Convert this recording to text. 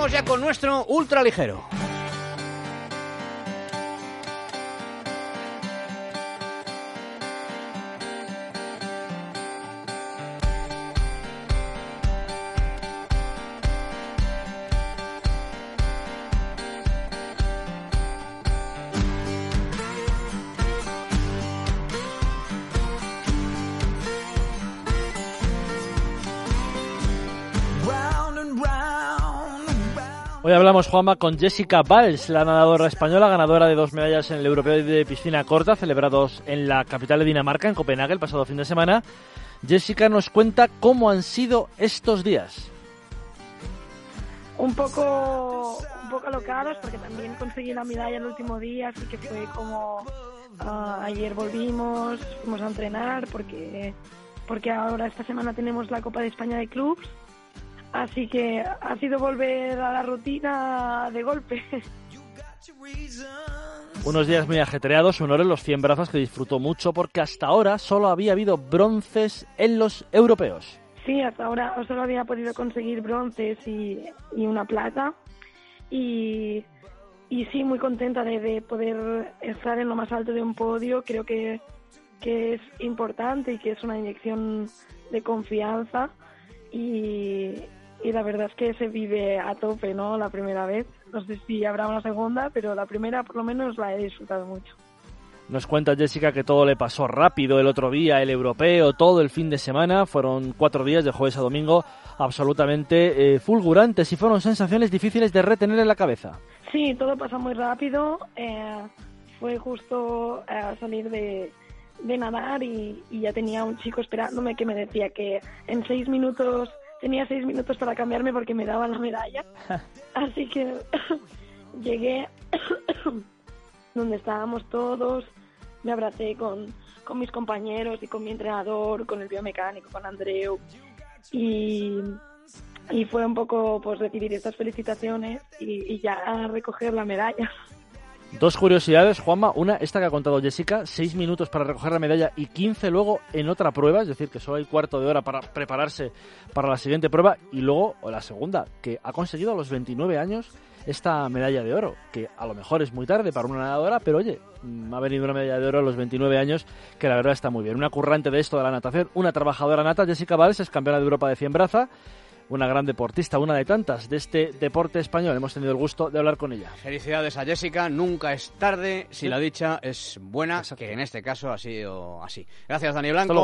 vamos ya con nuestro ultraligero. Hoy hablamos, Juanma, con Jessica Valls, la nadadora española, ganadora de dos medallas en el Europeo de Piscina Corta, celebrados en la capital de Dinamarca, en Copenhague, el pasado fin de semana. Jessica nos cuenta cómo han sido estos días. Un poco, un poco alocados, porque también conseguí la medalla el último día, así que fue como ah, ayer volvimos, fuimos a entrenar, porque, porque ahora esta semana tenemos la Copa de España de Clubs Así que ha sido volver a la rutina de golpe. Unos días muy ajetreados, honor en los 100 brazos que disfrutó mucho porque hasta ahora solo había habido bronces en los europeos. Sí, hasta ahora solo había podido conseguir bronces y, una plata. Y, y, sí, muy contenta de, poder estar en lo más alto de un podio. Creo que, que es importante y que es una inyección de confianza. Y, y la verdad es que se vive a tope, ¿no? La primera vez. No sé si habrá una segunda, pero la primera por lo menos la he disfrutado mucho. Nos cuenta Jessica que todo le pasó rápido el otro día, el europeo, todo el fin de semana. Fueron cuatro días de jueves a domingo absolutamente eh, fulgurantes y fueron sensaciones difíciles de retener en la cabeza. Sí, todo pasó muy rápido. Eh, fue justo eh, salir de, de nadar y, y, ya tenía un chico esperándome que me decía que en seis minutos tenía seis minutos para cambiarme porque me daban la medalla. Así que llegué donde estábamos todos, me abracé con, con mis compañeros y con mi entrenador, con el biomecánico, con Andreu. Y, y fue un poco pues recibir estas felicitaciones y, y ya recoger la medalla. Dos curiosidades, Juanma. Una, esta que ha contado Jessica, seis minutos para recoger la medalla y 15 luego en otra prueba, es decir, que solo hay cuarto de hora para prepararse para la siguiente prueba. Y luego la segunda, que ha conseguido a los 29 años esta medalla de oro, que a lo mejor es muy tarde para una nadadora, pero oye, mm, ha venido una medalla de oro a los 29 años, que la verdad está muy bien. Una currante de esto de la natación, una trabajadora nata, Jessica Valls, es campeona de Europa de 100 braza una gran deportista, una de tantas de este deporte español. Hemos tenido el gusto de hablar con ella. Felicidades a Jessica, nunca es tarde si la dicha es buena, que en este caso ha sido así. Gracias, Dani Blanco.